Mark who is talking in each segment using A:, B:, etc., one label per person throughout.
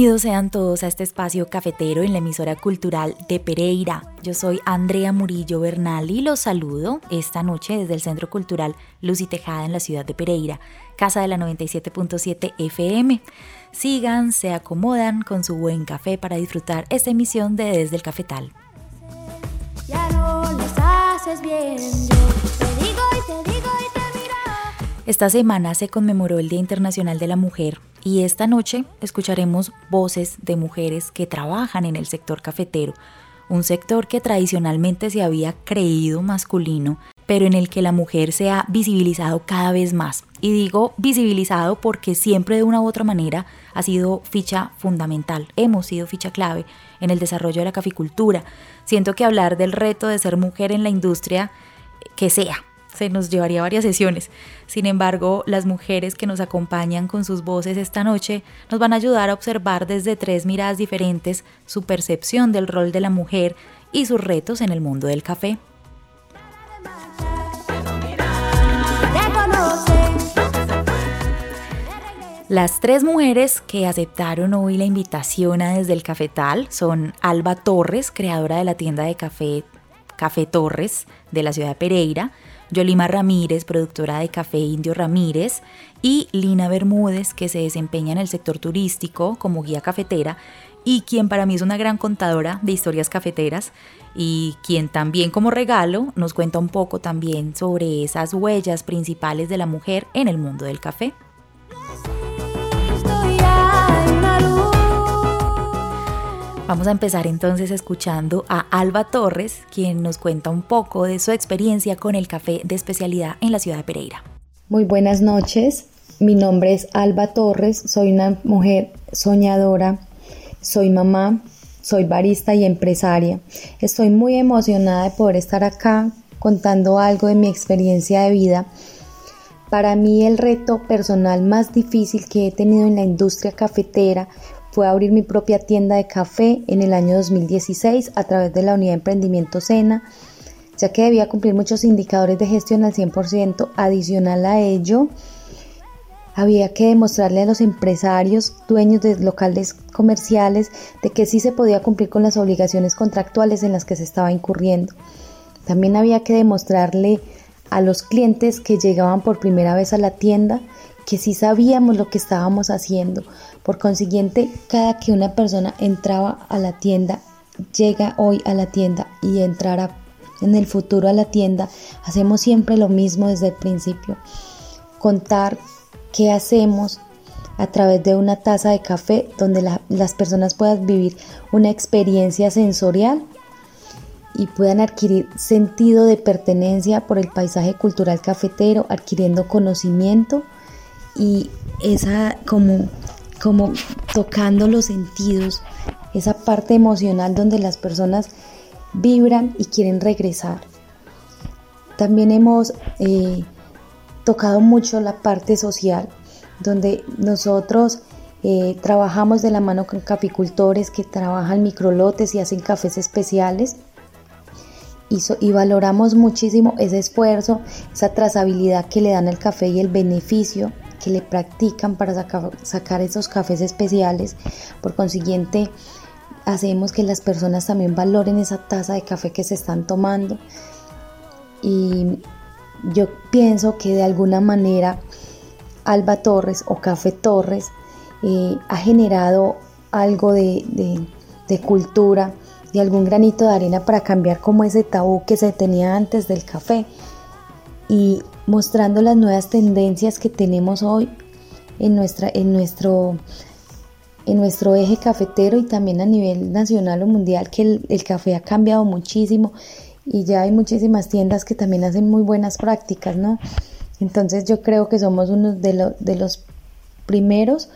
A: Bienvenidos sean todos a este espacio cafetero en la emisora cultural de Pereira. Yo soy Andrea Murillo Bernal y los saludo esta noche desde el Centro Cultural Luz y Tejada en la ciudad de Pereira, casa de la 97.7 FM. Sigan, se acomodan con su buen café para disfrutar esta emisión de Desde el Cafetal. Ya no haces bien, te digo y te digo y te Esta semana se conmemoró el Día Internacional de la Mujer y esta noche escucharemos voces de mujeres que trabajan en el sector cafetero, un sector que tradicionalmente se había creído masculino, pero en el que la mujer se ha visibilizado cada vez más. Y digo visibilizado porque siempre de una u otra manera ha sido ficha fundamental, hemos sido ficha clave en el desarrollo de la caficultura. Siento que hablar del reto de ser mujer en la industria, que sea, se nos llevaría varias sesiones. Sin embargo, las mujeres que nos acompañan con sus voces esta noche nos van a ayudar a observar desde tres miradas diferentes su percepción del rol de la mujer y sus retos en el mundo del café. Las tres mujeres que aceptaron hoy la invitación a Desde el Cafetal son Alba Torres, creadora de la tienda de café Café Torres de la ciudad de Pereira, Yolima Ramírez, productora de Café Indio Ramírez, y Lina Bermúdez, que se desempeña en el sector turístico como guía cafetera y quien para mí es una gran contadora de historias cafeteras y quien también como regalo nos cuenta un poco también sobre esas huellas principales de la mujer en el mundo del café. Vamos a empezar entonces escuchando a Alba Torres, quien nos cuenta un poco de su experiencia con el café de especialidad en la ciudad de Pereira.
B: Muy buenas noches, mi nombre es Alba Torres, soy una mujer soñadora, soy mamá, soy barista y empresaria. Estoy muy emocionada de poder estar acá contando algo de mi experiencia de vida. Para mí el reto personal más difícil que he tenido en la industria cafetera fue abrir mi propia tienda de café en el año 2016 a través de la unidad de emprendimiento Sena, ya que debía cumplir muchos indicadores de gestión al 100%. Adicional a ello, había que demostrarle a los empresarios, dueños de locales comerciales, de que sí se podía cumplir con las obligaciones contractuales en las que se estaba incurriendo. También había que demostrarle a los clientes que llegaban por primera vez a la tienda que sí sabíamos lo que estábamos haciendo, por consiguiente, cada que una persona entraba a la tienda, llega hoy a la tienda y entrará en el futuro a la tienda, hacemos siempre lo mismo desde el principio. Contar qué hacemos a través de una taza de café donde las personas puedan vivir una experiencia sensorial y puedan adquirir sentido de pertenencia por el paisaje cultural cafetero, adquiriendo conocimiento y esa como como tocando los sentidos, esa parte emocional donde las personas vibran y quieren regresar. También hemos eh, tocado mucho la parte social, donde nosotros eh, trabajamos de la mano con caficultores que trabajan microlotes y hacen cafés especiales. Y, y, valoramos muchísimo ese esfuerzo, esa trazabilidad que le dan al café y el beneficio que le practican para sacar, esos cafés especiales. Por consiguiente, hacemos que las personas también valoren esa taza de café que se están tomando. Y yo pienso que de alguna manera Alba Torres o Café Torres eh, ha generado algo de, de cultura y algún granito de arena para cambiar como ese tabú que se tenía antes del café y mostrando las nuevas tendencias que tenemos hoy en, nuestra, en, nuestro, en nuestro eje cafetero y también a nivel nacional o mundial que el, café ha cambiado muchísimo y ya hay muchísimas tiendas que también hacen muy buenas prácticas, ¿no? Entonces yo creo que somos uno de, de los primeros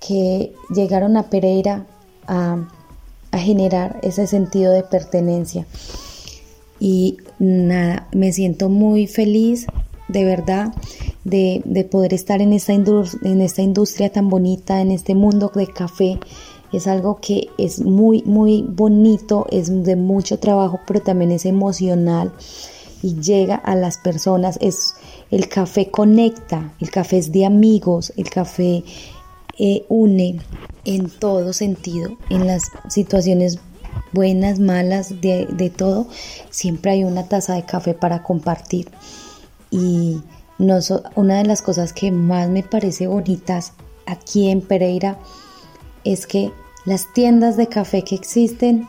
B: que llegaron a Pereira a a generar ese sentido de pertenencia. Y nada, me siento muy feliz, de verdad, de, poder estar en esta, en esta industria tan bonita, en este mundo de café. Es algo que es muy, muy bonito, es de mucho trabajo, pero también es emocional y llega a las personas. Es, el café conecta, el café es de amigos, el café eh, une en todo sentido, en las situaciones buenas, malas, de, todo, siempre hay una taza de café para compartir. Y no una de las cosas que más me parece bonitas aquí en Pereira es que las tiendas de café que existen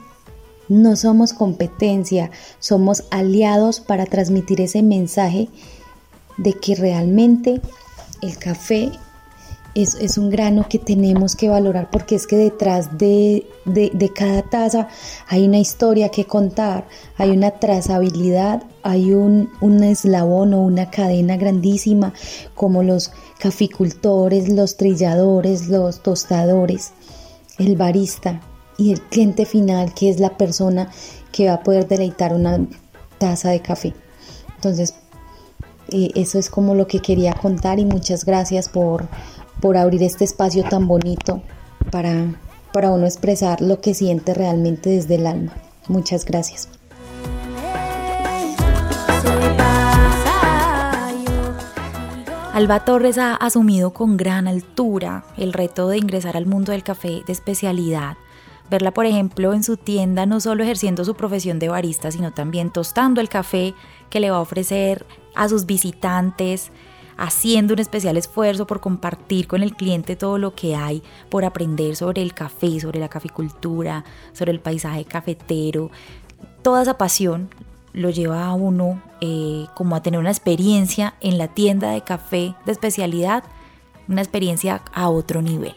B: no somos competencia, somos aliados para transmitir ese mensaje de que realmente el café es, un grano que tenemos que valorar porque es que detrás de, cada taza hay una historia que contar, hay una trazabilidad, hay un, un eslabón o una cadena grandísima como los caficultores, los trilladores, los tostadores, el barista y el cliente final que es la persona que va a poder deleitar una taza de café. Entonces, eh, eso es como lo que quería contar y muchas gracias por, por abrir este espacio tan bonito para, para uno expresar lo que siente realmente desde el alma. Muchas gracias.
A: Alba Torres ha asumido con gran altura el reto de ingresar al mundo del café de especialidad. Verla, por ejemplo, en su tienda no solo ejerciendo su profesión de barista, sino también tostando el café que le va a ofrecer a sus visitantes, haciendo un especial esfuerzo por compartir con el cliente todo lo que hay por aprender sobre el café, sobre la caficultura, sobre el paisaje cafetero. Toda esa pasión lo lleva a uno eh, como a tener una experiencia en la tienda de café de especialidad, una experiencia a otro nivel.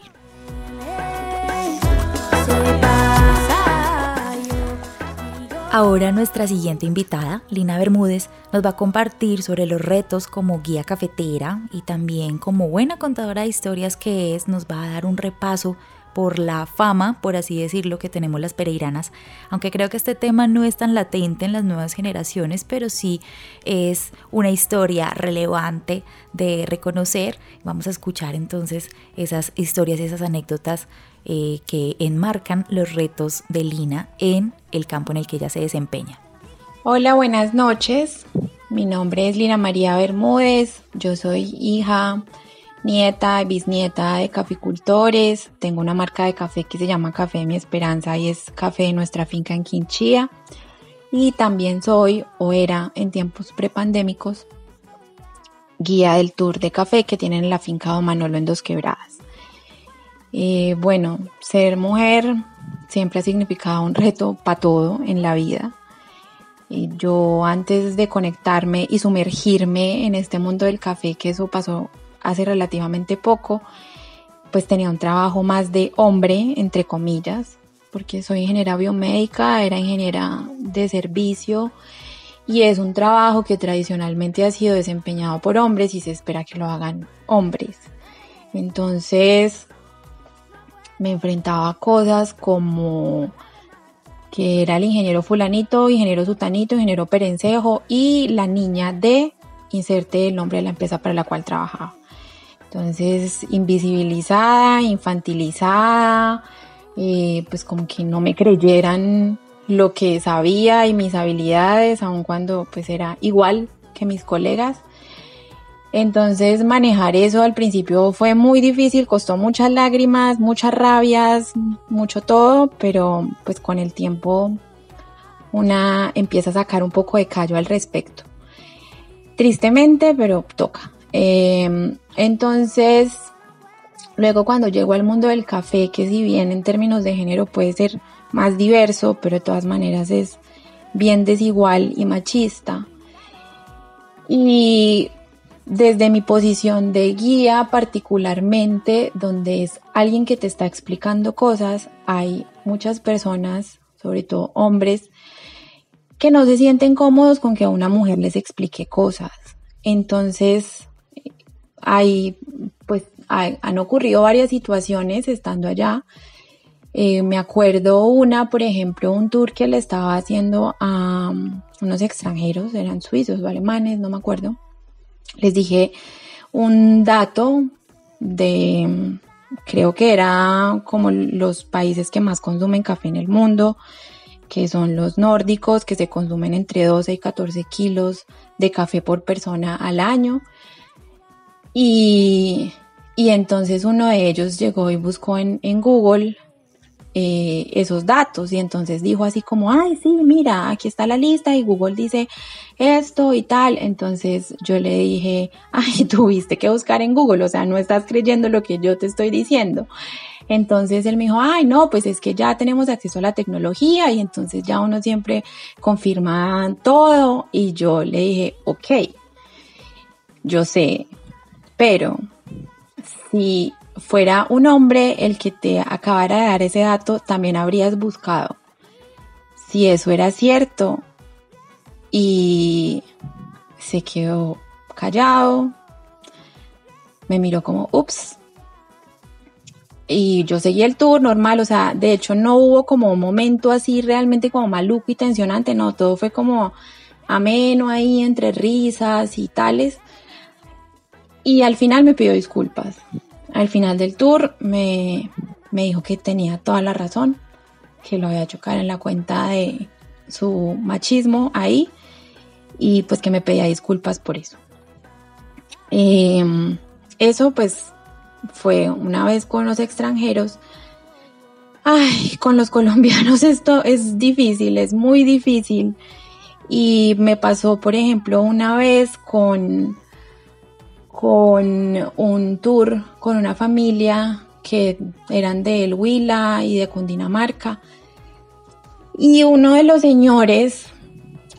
A: Ahora nuestra siguiente invitada, Lina Bermúdez, nos va a compartir sobre los retos como guía cafetera y también como buena contadora de historias que es, nos va a dar un repaso por la fama, por así decirlo, que tenemos las pereiranas, aunque creo que este tema no es tan latente en las nuevas generaciones, pero sí es una historia relevante de reconocer. Vamos a escuchar entonces esas historias, esas anécdotas eh, que enmarcan los retos de Lina en el campo en el que ella se desempeña.
C: Hola, buenas noches. Mi nombre es Lina María Bermúdez. Yo soy hija, nieta y bisnieta de caficultores. Tengo una marca de café que se llama Café de Mi Esperanza y es café de nuestra finca en Quinchía. Y también soy o era en tiempos prepandémicos guía del tour de café que tienen la finca Don Manolo en Dos Quebradas. Eh, bueno, ser mujer siempre ha significado un reto para todo en la vida. Yo antes de conectarme y sumergirme en este mundo del café, que eso pasó hace relativamente poco, pues tenía un trabajo más de hombre, entre comillas, porque soy ingeniera biomédica, era ingeniera de servicio y es un trabajo que tradicionalmente ha sido desempeñado por hombres y se espera que lo hagan hombres. Entonces, me enfrentaba a cosas como que era el ingeniero fulanito, ingeniero sutanito, ingeniero perencejo y la niña de inserte el nombre de la empresa para la cual trabajaba. Entonces, invisibilizada, infantilizada, eh, pues como que no me creyeran lo que sabía y mis habilidades, aun cuando pues era igual que mis colegas. Entonces manejar eso al principio fue muy difícil, costó muchas lágrimas, muchas rabias, mucho todo, pero pues con el tiempo una empieza a sacar un poco de callo al respecto. Tristemente, pero toca. Em, entonces, luego cuando llego al mundo del café, que si bien en términos de género puede ser más diverso, pero de todas maneras es bien desigual y machista. Y desde mi posición de guía particularmente, donde es alguien que te está explicando cosas, hay muchas personas, sobre todo hombres, que no se sienten cómodos con que una mujer les explique cosas. Entonces, hay, pues, han ocurrido varias situaciones estando allá. Eh, me acuerdo una, por ejemplo, un tour que le estaba haciendo a um, unos extranjeros, eran suizos o alemanes, no me acuerdo. Les dije un dato de, creo que era como los países que más consumen café en el mundo que son los nórdicos, que se consumen entre 12 y 14 kilos de café por persona al año. Y, entonces uno de ellos llegó y buscó en, Google eh, esos datos y entonces dijo así como, ay, sí, mira, aquí está la lista y Google dice esto y tal. Entonces yo le dije, ay, tuviste que buscar en Google, o sea, no estás creyendo lo que yo te estoy diciendo. Entonces él me dijo, ay, no, pues es que ya tenemos acceso a la tecnología y entonces ya uno siempre confirma todo. Y yo le dije, ok, yo sé, pero si fuera un hombre el que te acabara de dar ese dato, también habrías buscado si eso era cierto. Y se quedó callado, me miró como, ups, y yo seguí el tour normal, o sea, de hecho no hubo como un momento así realmente como maluco y tensionante, no, todo fue como ameno ahí entre risas y tales. Y al final me pidió disculpas. Al final del tour me, me dijo que tenía toda la razón, que lo había hecho en la cuenta de su machismo ahí y pues que me pedía disculpas por eso. Em, eso pues fue una vez con los extranjeros. Ay, con los colombianos esto es difícil, es muy difícil. Y me pasó, por ejemplo, una vez con, con un tour con una familia que eran de El Huila y de Cundinamarca. Y uno de los señores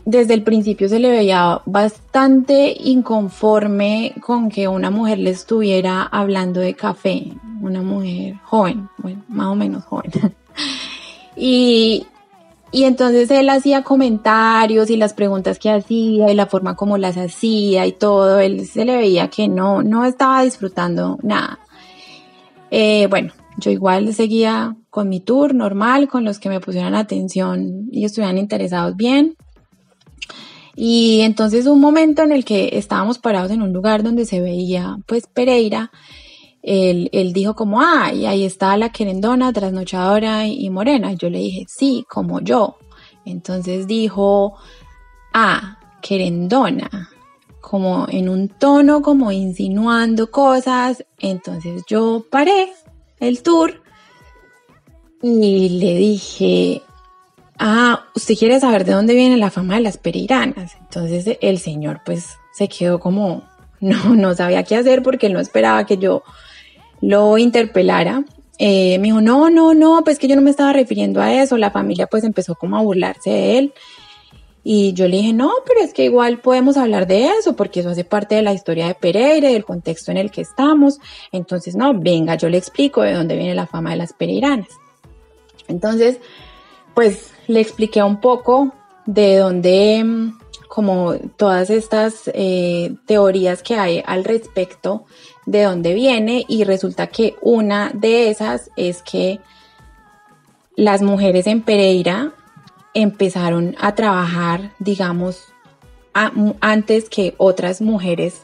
C: desde el principio se le veía bastante inconforme con que una mujer le estuviera hablando de café, una mujer joven, bueno, más o menos joven. y, y entonces él hacía comentarios y las preguntas que hacía y la forma como las hacía y todo, él se le veía que no, no estaba disfrutando nada. Eh, bueno, yo igual seguía con mi tour normal, con los que me pusieran atención y estuvieran interesados bien. Y entonces un momento en el que estábamos parados en un lugar donde se veía pues Pereira, él, él dijo como, ah, y ahí está la querendona, trasnochadora y, morena. yo le dije, sí, como yo. Entonces dijo, ah, querendona, como en un tono como insinuando cosas. Entonces yo paré el tour y le dije, ah, usted quiere saber de dónde viene la fama de las pereiranas. Entonces el señor pues se quedó como, no, no sabía qué hacer porque él no esperaba que yo lo interpelara. Eh, me dijo, no, no, no, pues que yo no me estaba refiriendo a eso. La familia pues empezó como a burlarse de él. Y yo le dije, no, pero es que igual podemos hablar de eso, porque eso hace parte de la historia de Pereira del contexto en el que estamos. Entonces, no, venga, yo le explico de dónde viene la fama de las pereiranas. Entonces, pues le expliqué un poco de dónde, mm, como todas estas eh, teorías que hay al respecto, de dónde viene y resulta que una de esas es que las mujeres en Pereira empezaron a trabajar, digamos, antes que otras mujeres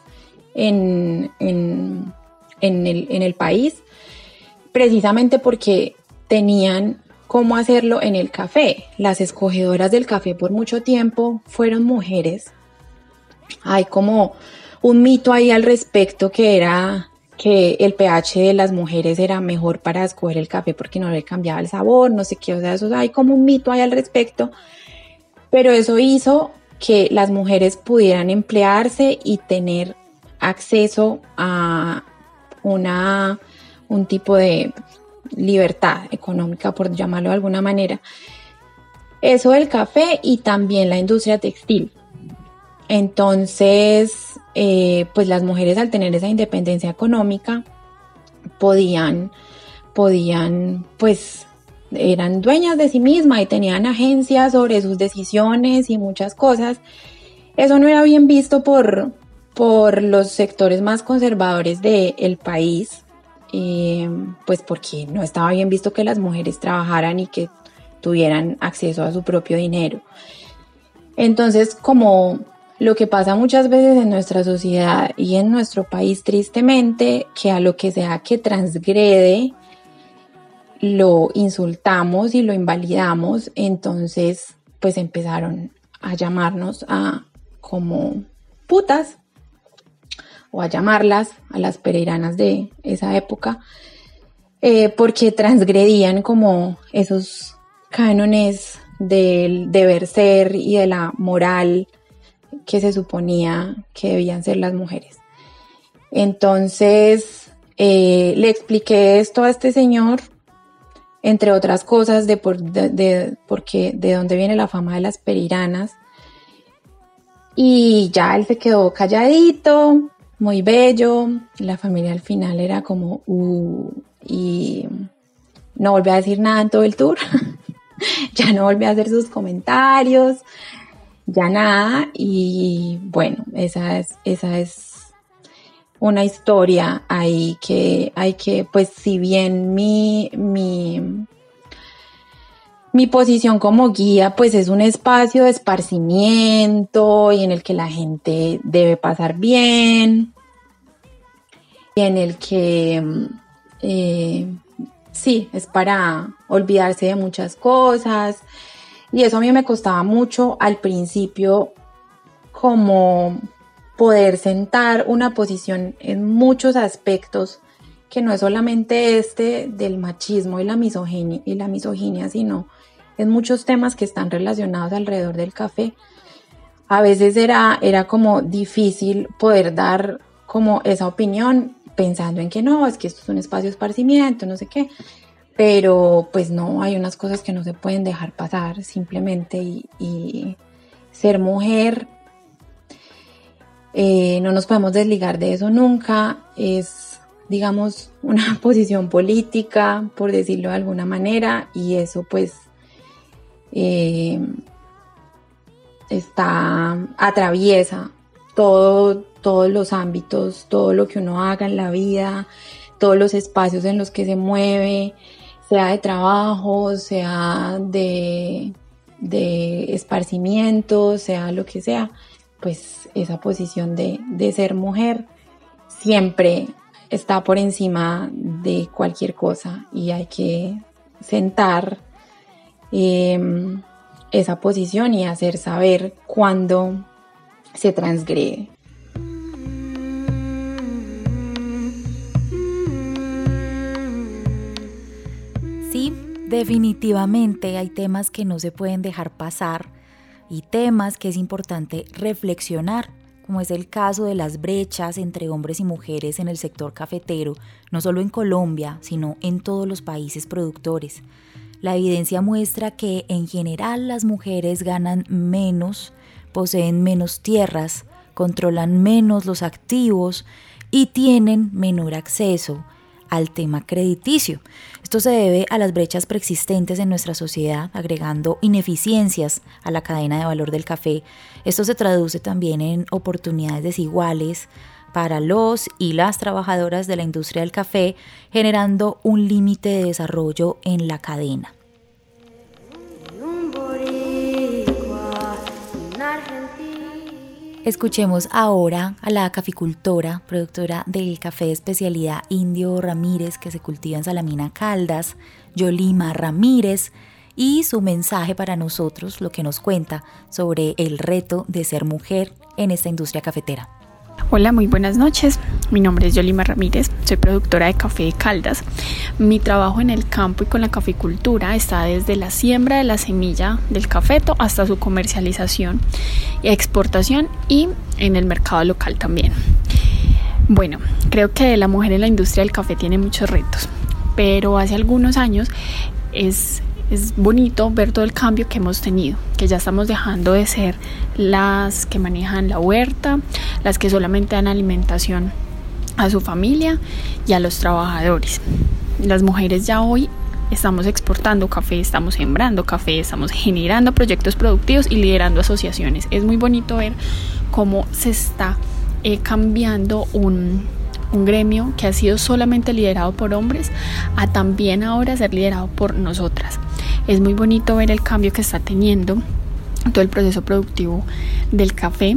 C: en, en, el, en el país, precisamente porque tenían cómo hacerlo en el café. Las escogedoras del café por mucho tiempo fueron mujeres. Hay como un mito ahí al respecto que era que el pH de las mujeres era mejor para escoger el café porque no le cambiaba el sabor, no sé qué, o sea, eso hay como un mito ahí al respecto, pero eso hizo que las mujeres pudieran emplearse y tener acceso a una, un tipo de libertad económica, por llamarlo de alguna manera. Eso del café y también la industria textil. Entonces, eh, pues las mujeres al tener esa independencia económica podían, podían, pues eran dueñas de sí mismas y tenían agencias sobre sus decisiones y muchas cosas. Eso no era bien visto por, por los sectores más conservadores del país, eh, pues porque no estaba bien visto que las mujeres trabajaran y que tuvieran acceso a su propio dinero. Entonces, como lo que pasa muchas veces en nuestra sociedad y en nuestro país, tristemente, que a lo que sea que transgrede, lo insultamos y lo invalidamos, entonces pues empezaron a llamarnos a como putas o a llamarlas a las pereiranas de esa época, eh, porque transgredían como esos cánones del deber ser y de la moral que se suponía que debían ser las mujeres. Entonces eh, le expliqué esto a este señor, entre otras cosas, de, por, de, porque, de dónde viene la fama de las periranas. Y ya él se quedó calladito, muy bello. La familia al final era como, uh, y no volvió a decir nada en todo el tour. ya no volvió a hacer sus comentarios, ya nada. Y bueno, esa es, esa es una historia ahí que hay que, pues si bien mi, mi, mi posición como guía pues es un espacio de esparcimiento y en el que la gente debe pasar bien y en el que eh, sí, es para olvidarse de muchas cosas. Y eso a mí me costaba mucho al principio como poder sentar una posición en muchos aspectos que no es solamente este del machismo y la misoginia sino en muchos temas que están relacionados alrededor del café. A veces era, era como difícil poder dar como esa opinión pensando en que no, es que esto es un espacio de esparcimiento, no sé qué, pero pues no, hay unas cosas que no se pueden dejar pasar simplemente y, ser mujer, eh, no nos podemos desligar de eso nunca, es digamos una posición política, por decirlo de alguna manera, y eso pues eh, está, atraviesa todo, todos los ámbitos, todo lo que uno haga en la vida, todos los espacios en los que se mueve, sea de trabajo, sea de, de esparcimiento, sea lo que sea, pues esa posición de, de ser mujer siempre está por encima de cualquier cosa y hay que sentar Em, esa posición y hacer saber cuándo se transgrede.
A: Sí, definitivamente hay temas que no se pueden dejar pasar y temas que es importante reflexionar, como es el caso de las brechas entre hombres y mujeres en el sector cafetero, no solo en Colombia, sino en todos los países productores. La evidencia muestra que en general las mujeres ganan menos, poseen menos tierras, controlan menos los activos y tienen menor acceso al tema crediticio. Esto se debe a las brechas preexistentes en nuestra sociedad, agregando ineficiencias a la cadena de valor del café. Esto se traduce también en oportunidades desiguales para los y las trabajadoras de la industria del café, generando un límite de desarrollo en la cadena. Escuchemos ahora a la caficultora, productora del café de especialidad Indio Ramírez que se cultiva en Salamina Caldas, Yolima Ramírez, y su mensaje para nosotros, lo que nos cuenta sobre el reto de ser mujer en esta industria cafetera.
D: Hola, muy buenas noches. Mi nombre es Yolima Ramírez, soy productora de café de Caldas. Mi trabajo en el campo y con la caficultura está desde la siembra de la semilla del cafeto hasta su comercialización y exportación y en el mercado local también. Bueno, creo que la mujer en la industria del café tiene muchos retos, pero hace algunos años es, es bonito ver todo el cambio que hemos tenido, que ya estamos dejando de ser las que manejan la huerta, las que solamente dan alimentación a su familia y a los trabajadores. Las mujeres ya hoy estamos exportando café, estamos sembrando café, estamos generando proyectos productivos y liderando asociaciones. Es muy bonito ver cómo se está eh, cambiando un, un gremio que ha sido solamente liderado por hombres a también ahora ser liderado por nosotras. Es muy bonito ver el cambio que está teniendo todo el proceso productivo del café.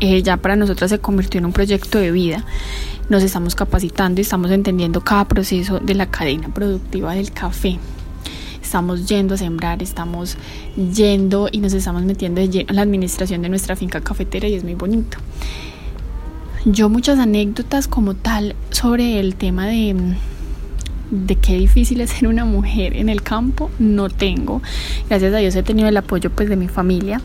D: Eh, ya para nosotras se convirtió en un proyecto de vida. Nos estamos capacitando y estamos entendiendo cada proceso de la cadena productiva del café. Estamos yendo a sembrar, estamos yendo y nos estamos metiendo en la administración de nuestra finca cafetera y es muy bonito. Yo muchas anécdotas como tal sobre el tema de de qué difícil es ser una mujer en el campo, no tengo. Gracias a Dios he tenido el apoyo pues de mi familia,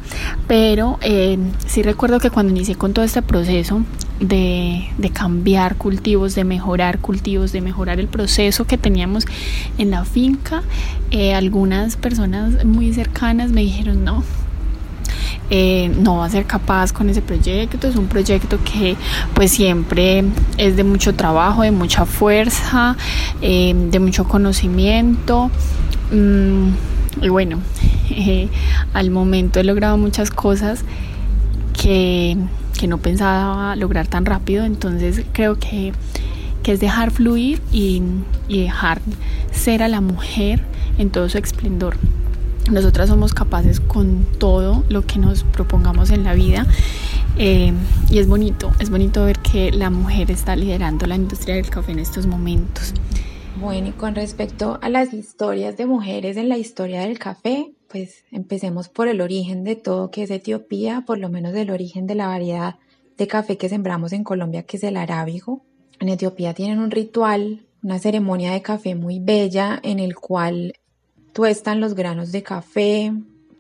D: pero eh, sí recuerdo que cuando inicié con todo este proceso de, de, cambiar cultivos, de mejorar cultivos, de mejorar el proceso que teníamos en la finca, eh, algunas personas muy cercanas me dijeron, no, eh, no va a ser capaz con ese proyecto. Es un proyecto que pues siempre es de mucho trabajo, de mucha fuerza, eh, de mucho conocimiento. Mm, y bueno, eh, al momento he logrado muchas cosas que, no pensaba lograr tan rápido. Entonces creo que, es dejar fluir y, y dejar ser a la mujer en todo su esplendor. Nosotras somos capaces con todo lo que nos propongamos en la vida eh, y es bonito, es bonito ver que la mujer está liderando la industria del café en estos momentos.
C: Bueno, y con respecto a las historias de mujeres en la historia del café, pues empecemos por el origen de todo que es Etiopía, por lo menos el origen de la variedad de café que sembramos en Colombia, que es el arábigo. En Etiopía tienen un ritual, una ceremonia de café muy bella en el cual tuestan los granos de café,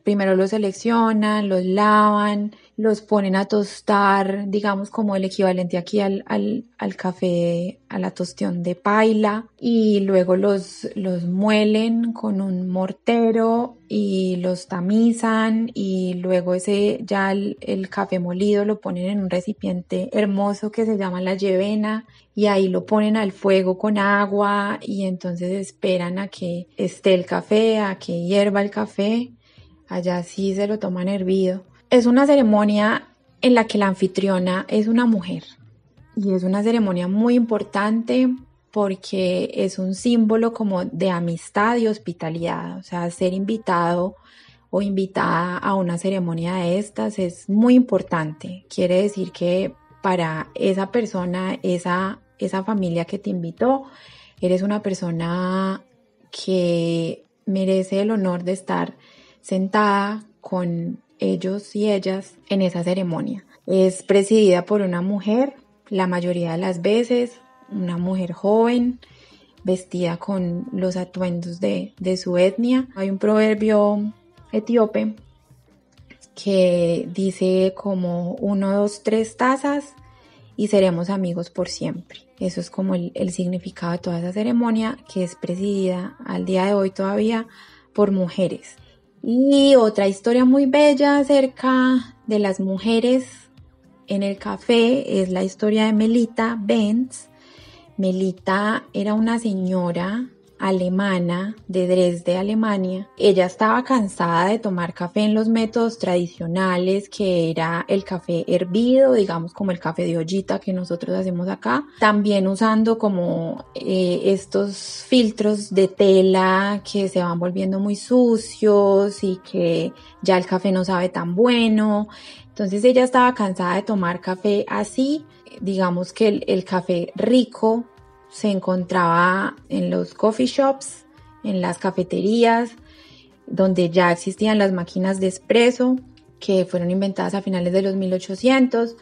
C: primero los seleccionan, los lavan, los ponen a tostar, digamos como el equivalente aquí al, al, café, a la tostión de paila, y luego los, los muelen con un mortero y los tamizan y luego ese ya el, el, café molido lo ponen en un recipiente hermoso que se llama la yevena y ahí lo ponen al fuego con agua y entonces esperan a que esté el café, a que hierva el café allá sí se lo toman hervido. Es una ceremonia en la que la anfitriona es una mujer y es una ceremonia muy importante porque es un símbolo como de amistad y hospitalidad, o sea, ser invitado o invitada a una ceremonia de estas es muy importante. Quiere decir que para esa persona, esa, esa familia que te invitó, eres una persona que merece el honor de estar sentada con ellos y ellas en esa ceremonia. Es presidida por una mujer, la mayoría de las veces, una mujer joven, vestida con los atuendos de, su etnia. Hay un proverbio etíope que dice como uno, dos, tres tazas y seremos amigos por siempre. Eso es como el, el significado de toda esa ceremonia que es presidida al día de hoy todavía por mujeres. Y otra historia muy bella acerca de las mujeres en el café es la historia de Melita Benz. Melita era una señora alemana de Dresde, Alemania. Ella estaba cansada de tomar café en los métodos tradicionales, que era el café hervido, digamos como el café de ollita que nosotros hacemos acá. También usando como eh, estos filtros de tela que se van volviendo muy sucios y que ya el café no sabe tan bueno. Entonces ella estaba cansada de tomar café así, digamos que el, el café rico se encontraba en los coffee shops, en las cafeterías, donde ya existían las máquinas de espresso que fueron inventadas a finales de los 1800.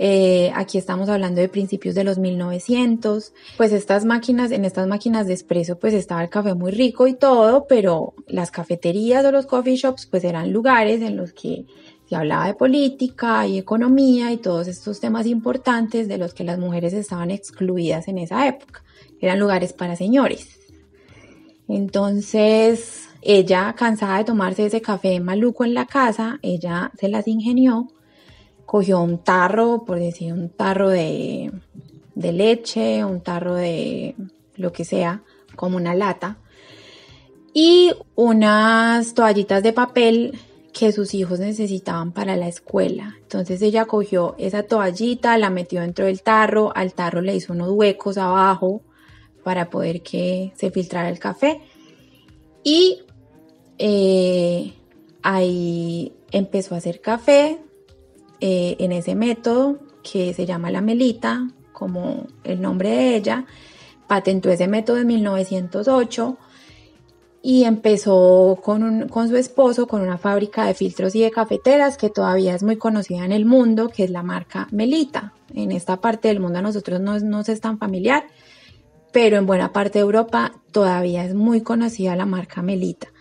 C: Eh, aquí estamos hablando de principios de los 1900. Pues estas máquinas, en estas máquinas de espresso, pues estaba el café muy rico y todo, pero las cafeterías o los coffee shops, pues eran lugares en los que Se hablaba de política y economía y todos estos temas importantes de los que las mujeres estaban excluidas en esa época. Eran lugares para señores. Entonces, ella, cansada de tomarse ese café maluco en la casa, ella se las ingenió, cogió un tarro, por decir un tarro de, de leche, un tarro de lo que sea, como una lata, y unas toallitas de papel que sus hijos necesitaban para la escuela. Entonces ella cogió esa toallita, la metió dentro del tarro, al tarro le hizo unos huecos abajo para poder que se filtrara el café y eh, ahí empezó a hacer café eh, en ese método que se llama la melita, como el nombre de ella. Patentó ese método en 1908 y empezó con, su esposo con una fábrica de filtros y de cafeteras que todavía es muy conocida en el mundo, que es la marca Melita. En esta parte del mundo a nosotros no, no es tan familiar, pero en buena parte de Europa todavía es muy conocida la marca Melita.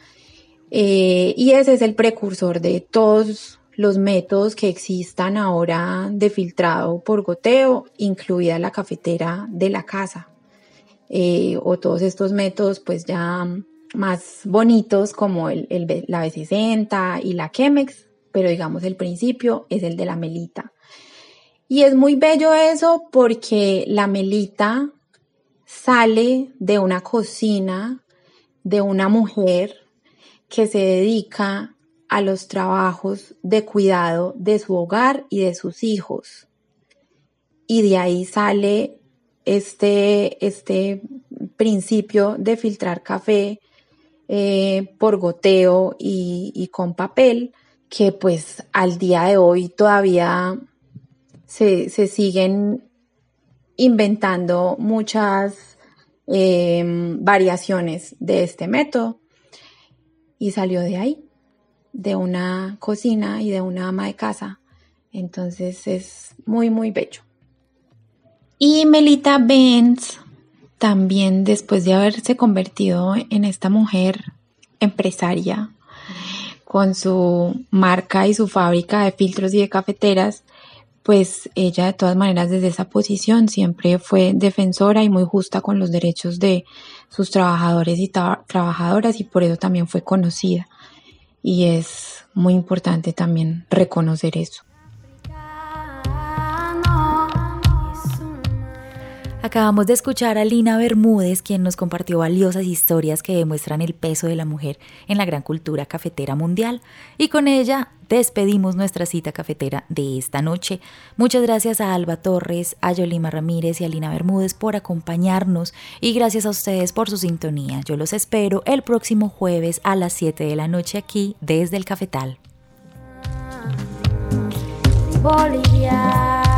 C: Eh, y ese es el precursor de todos los métodos que existan ahora de filtrado por goteo, incluida la cafetera de la casa. Eh, o todos estos métodos pues ya más bonitos como el, la B60 y la Chemex, pero digamos el principio es el de la melita. Y es muy bello eso porque la melita sale de una cocina de una mujer que se dedica a los trabajos de cuidado de su hogar y de sus hijos. Y de ahí sale este, este principio de filtrar café eh, por goteo y, con papel, que pues al día de hoy todavía se, siguen inventando muchas em, variaciones de este método. Y salió de ahí, de una cocina y de una ama de casa. Entonces es muy, muy bello. Y Melita Benz también después de haberse convertido en esta mujer empresaria con su marca y su fábrica de filtros y de cafeteras, pues ella de todas maneras desde esa posición siempre fue defensora y muy justa con los derechos de sus trabajadores y trabajadoras y por eso también fue conocida. Y es muy importante también reconocer eso.
A: Acabamos de escuchar a Lina Bermúdez, quien nos compartió valiosas historias que demuestran el peso de la mujer en la gran cultura cafetera mundial. Y con ella despedimos nuestra cita cafetera de esta noche. Muchas gracias a Alba Torres, a Yolima Ramírez y a Lina Bermúdez por acompañarnos y gracias a ustedes por su sintonía. Yo los espero el próximo jueves a las 7 de la noche aquí desde el Cafetal. Bolivia.